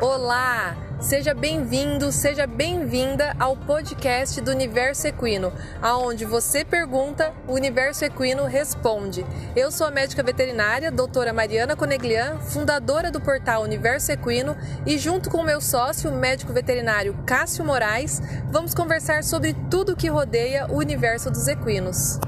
Olá! Seja bem-vindo, seja bem-vinda ao podcast do Universo Equino, aonde você pergunta, o Universo Equino responde. Eu sou a médica veterinária, doutora Mariana Coneglian, fundadora do portal Universo Equino, e junto com meu sócio, médico veterinário Cássio Moraes, vamos conversar sobre tudo que rodeia o universo dos equinos.